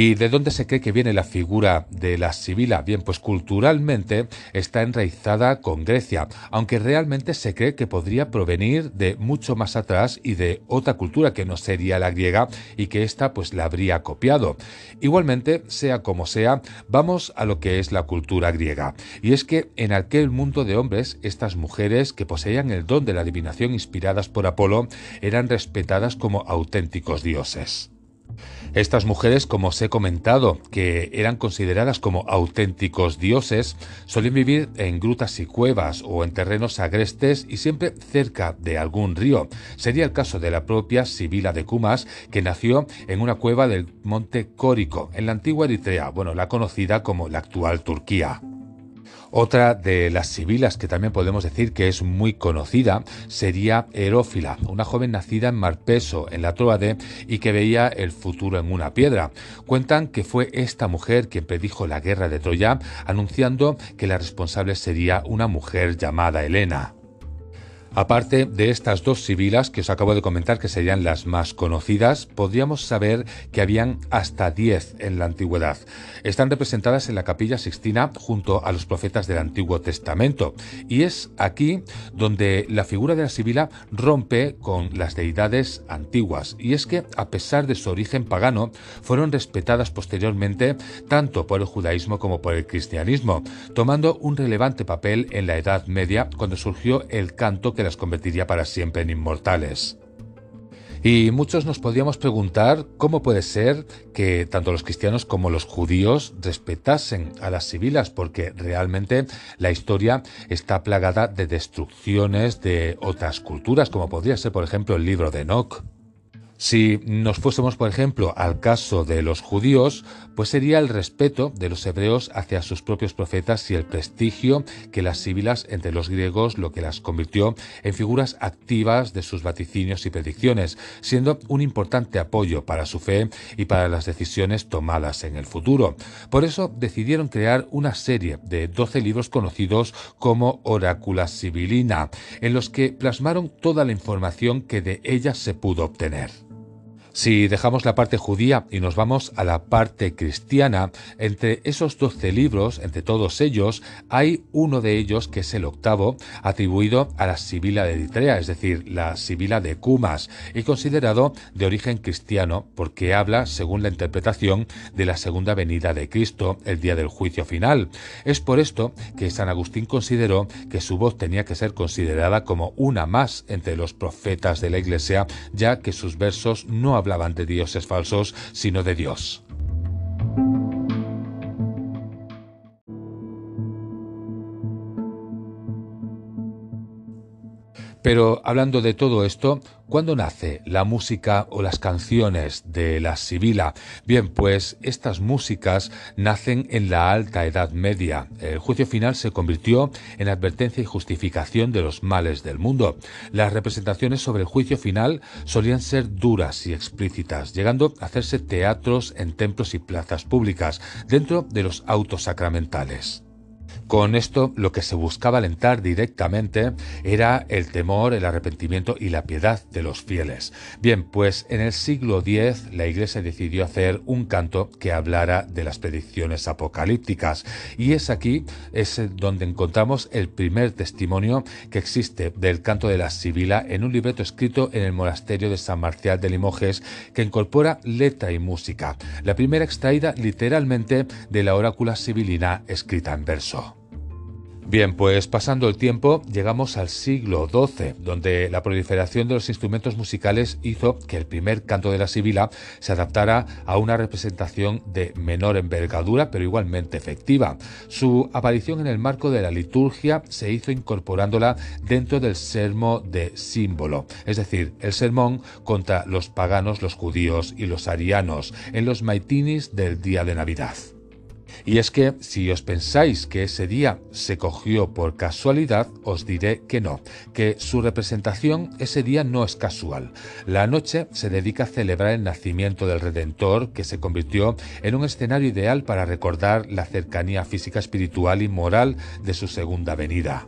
¿Y de dónde se cree que viene la figura de la Sibila? Bien, pues culturalmente está enraizada con Grecia, aunque realmente se cree que podría provenir de mucho más atrás y de otra cultura que no sería la griega y que ésta pues la habría copiado. Igualmente, sea como sea, vamos a lo que es la cultura griega. Y es que en aquel mundo de hombres, estas mujeres que poseían el don de la adivinación inspiradas por Apolo eran respetadas como auténticos dioses. Estas mujeres, como os he comentado, que eran consideradas como auténticos dioses, solían vivir en grutas y cuevas o en terrenos agrestes y siempre cerca de algún río. Sería el caso de la propia Sibila de Cumas, que nació en una cueva del monte Córico, en la antigua Eritrea, bueno, la conocida como la actual Turquía. Otra de las sibilas que también podemos decir que es muy conocida sería Herófila, una joven nacida en Marpeso, en la Troade, y que veía el futuro en una piedra. Cuentan que fue esta mujer quien predijo la guerra de Troya, anunciando que la responsable sería una mujer llamada Helena. Aparte de estas dos sibilas que os acabo de comentar que serían las más conocidas, podríamos saber que habían hasta 10 en la antigüedad. Están representadas en la capilla Sixtina junto a los profetas del Antiguo Testamento y es aquí donde la figura de la sibila rompe con las deidades antiguas y es que a pesar de su origen pagano fueron respetadas posteriormente tanto por el judaísmo como por el cristianismo, tomando un relevante papel en la Edad Media cuando surgió el canto que las convertiría para siempre en inmortales. Y muchos nos podríamos preguntar cómo puede ser que tanto los cristianos como los judíos respetasen a las sibilas, porque realmente la historia está plagada de destrucciones de otras culturas, como podría ser, por ejemplo, el libro de Enoch. Si nos fuésemos, por ejemplo, al caso de los judíos, pues sería el respeto de los hebreos hacia sus propios profetas y el prestigio que las síbilas entre los griegos lo que las convirtió en figuras activas de sus vaticinios y predicciones, siendo un importante apoyo para su fe y para las decisiones tomadas en el futuro. Por eso decidieron crear una serie de 12 libros conocidos como Orácula Sibilina, en los que plasmaron toda la información que de ellas se pudo obtener. Si dejamos la parte judía y nos vamos a la parte cristiana, entre esos doce libros, entre todos ellos, hay uno de ellos que es el octavo, atribuido a la Sibila de Eritrea, es decir, la Sibila de Cumas, y considerado de origen cristiano porque habla, según la interpretación, de la segunda venida de Cristo, el día del juicio final. Es por esto que San Agustín consideró que su voz tenía que ser considerada como una más entre los profetas de la Iglesia, ya que sus versos no hablan hablaban de dioses falsos, sino de Dios. Pero hablando de todo esto, ¿cuándo nace la música o las canciones de la Sibila? Bien, pues estas músicas nacen en la Alta Edad Media. El juicio final se convirtió en advertencia y justificación de los males del mundo. Las representaciones sobre el juicio final solían ser duras y explícitas, llegando a hacerse teatros en templos y plazas públicas, dentro de los autos sacramentales. Con esto lo que se buscaba alentar directamente era el temor, el arrepentimiento y la piedad de los fieles. Bien, pues en el siglo X la Iglesia decidió hacer un canto que hablara de las predicciones apocalípticas y es aquí es donde encontramos el primer testimonio que existe del canto de la Sibila en un libreto escrito en el monasterio de San Marcial de Limoges que incorpora letra y música. La primera extraída literalmente de la orácula sibilina escrita en verso. Bien, pues pasando el tiempo llegamos al siglo XII, donde la proliferación de los instrumentos musicales hizo que el primer canto de la sibila se adaptara a una representación de menor envergadura, pero igualmente efectiva. Su aparición en el marco de la liturgia se hizo incorporándola dentro del sermo de símbolo, es decir, el sermón contra los paganos, los judíos y los arianos, en los maitinis del día de Navidad. Y es que si os pensáis que ese día se cogió por casualidad, os diré que no, que su representación ese día no es casual. La noche se dedica a celebrar el nacimiento del Redentor, que se convirtió en un escenario ideal para recordar la cercanía física, espiritual y moral de su segunda venida.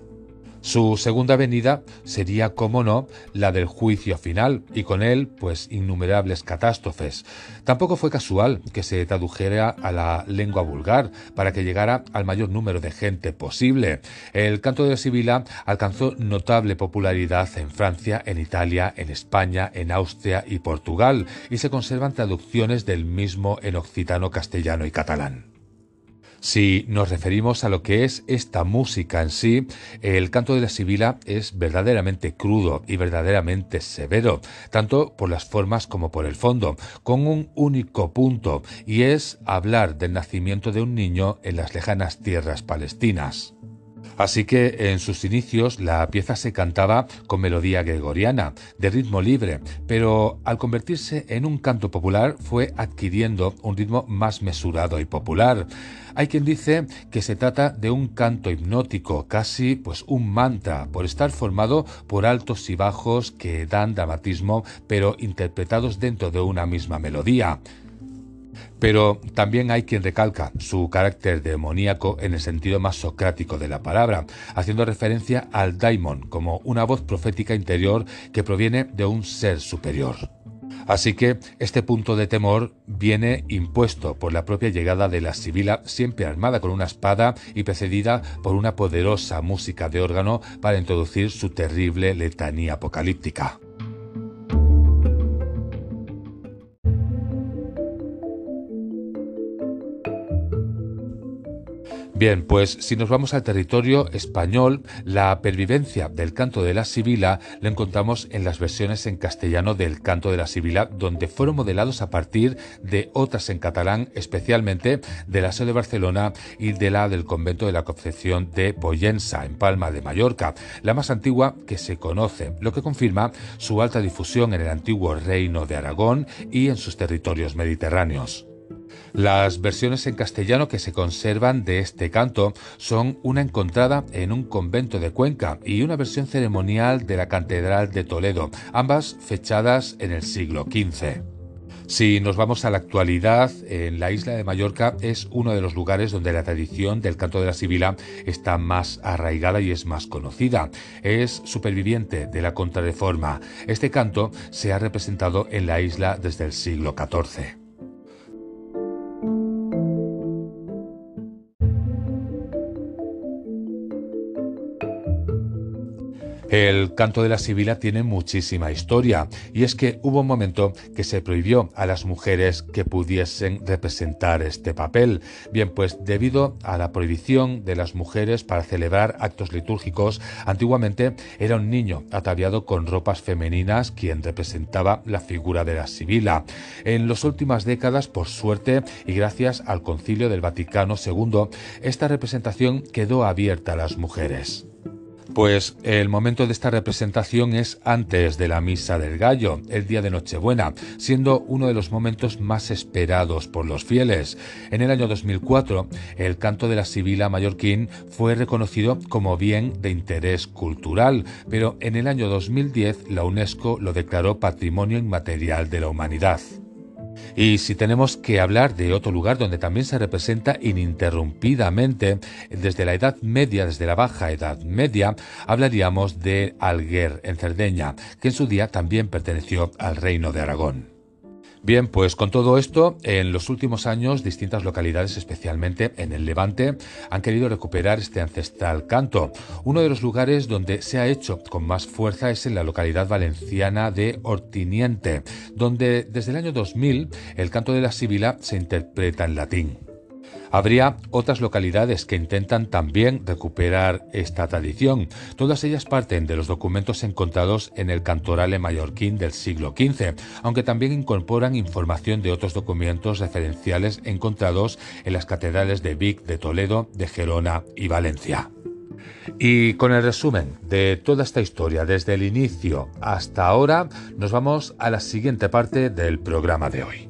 Su segunda venida sería, como no, la del juicio final, y con él, pues, innumerables catástrofes. Tampoco fue casual que se tradujera a la lengua vulgar para que llegara al mayor número de gente posible. El canto de la Sibila alcanzó notable popularidad en Francia, en Italia, en España, en Austria y Portugal, y se conservan traducciones del mismo en occitano, castellano y catalán. Si nos referimos a lo que es esta música en sí, el canto de la sibila es verdaderamente crudo y verdaderamente severo, tanto por las formas como por el fondo, con un único punto, y es hablar del nacimiento de un niño en las lejanas tierras palestinas. Así que en sus inicios la pieza se cantaba con melodía gregoriana, de ritmo libre, pero al convertirse en un canto popular fue adquiriendo un ritmo más mesurado y popular. Hay quien dice que se trata de un canto hipnótico, casi pues un mantra, por estar formado por altos y bajos que dan dramatismo, pero interpretados dentro de una misma melodía. Pero también hay quien recalca su carácter demoníaco en el sentido más socrático de la palabra, haciendo referencia al daimon como una voz profética interior que proviene de un ser superior. Así que este punto de temor viene impuesto por la propia llegada de la Sibila, siempre armada con una espada y precedida por una poderosa música de órgano para introducir su terrible letanía apocalíptica. Bien, pues si nos vamos al territorio español, la pervivencia del canto de la Sibila lo encontramos en las versiones en castellano del canto de la Sibila, donde fueron modelados a partir de otras en catalán, especialmente de la SEO de Barcelona y de la del convento de la Concepción de Poyensa, en Palma de Mallorca, la más antigua que se conoce, lo que confirma su alta difusión en el antiguo reino de Aragón y en sus territorios mediterráneos. Las versiones en castellano que se conservan de este canto son una encontrada en un convento de Cuenca y una versión ceremonial de la Catedral de Toledo, ambas fechadas en el siglo XV. Si nos vamos a la actualidad, en la isla de Mallorca es uno de los lugares donde la tradición del canto de la sibila está más arraigada y es más conocida. Es superviviente de la contrarreforma. Este canto se ha representado en la isla desde el siglo XIV. El canto de la sibila tiene muchísima historia y es que hubo un momento que se prohibió a las mujeres que pudiesen representar este papel. Bien, pues debido a la prohibición de las mujeres para celebrar actos litúrgicos, antiguamente era un niño ataviado con ropas femeninas quien representaba la figura de la sibila. En las últimas décadas, por suerte y gracias al Concilio del Vaticano II, esta representación quedó abierta a las mujeres. Pues el momento de esta representación es antes de la Misa del Gallo, el día de Nochebuena, siendo uno de los momentos más esperados por los fieles. En el año 2004, el canto de la Sibila mallorquín fue reconocido como bien de interés cultural, pero en el año 2010 la UNESCO lo declaró Patrimonio Inmaterial de la Humanidad. Y si tenemos que hablar de otro lugar donde también se representa ininterrumpidamente desde la Edad Media, desde la Baja Edad Media, hablaríamos de Alguer, en Cerdeña, que en su día también perteneció al Reino de Aragón. Bien, pues con todo esto, en los últimos años distintas localidades, especialmente en el Levante, han querido recuperar este ancestral canto. Uno de los lugares donde se ha hecho con más fuerza es en la localidad valenciana de Ortiniente, donde desde el año 2000 el canto de la Sibila se interpreta en latín. Habría otras localidades que intentan también recuperar esta tradición. Todas ellas parten de los documentos encontrados en el Cantorale mallorquín del siglo XV, aunque también incorporan información de otros documentos referenciales encontrados en las catedrales de Vic, de Toledo, de Gerona y Valencia. Y con el resumen de toda esta historia desde el inicio hasta ahora, nos vamos a la siguiente parte del programa de hoy.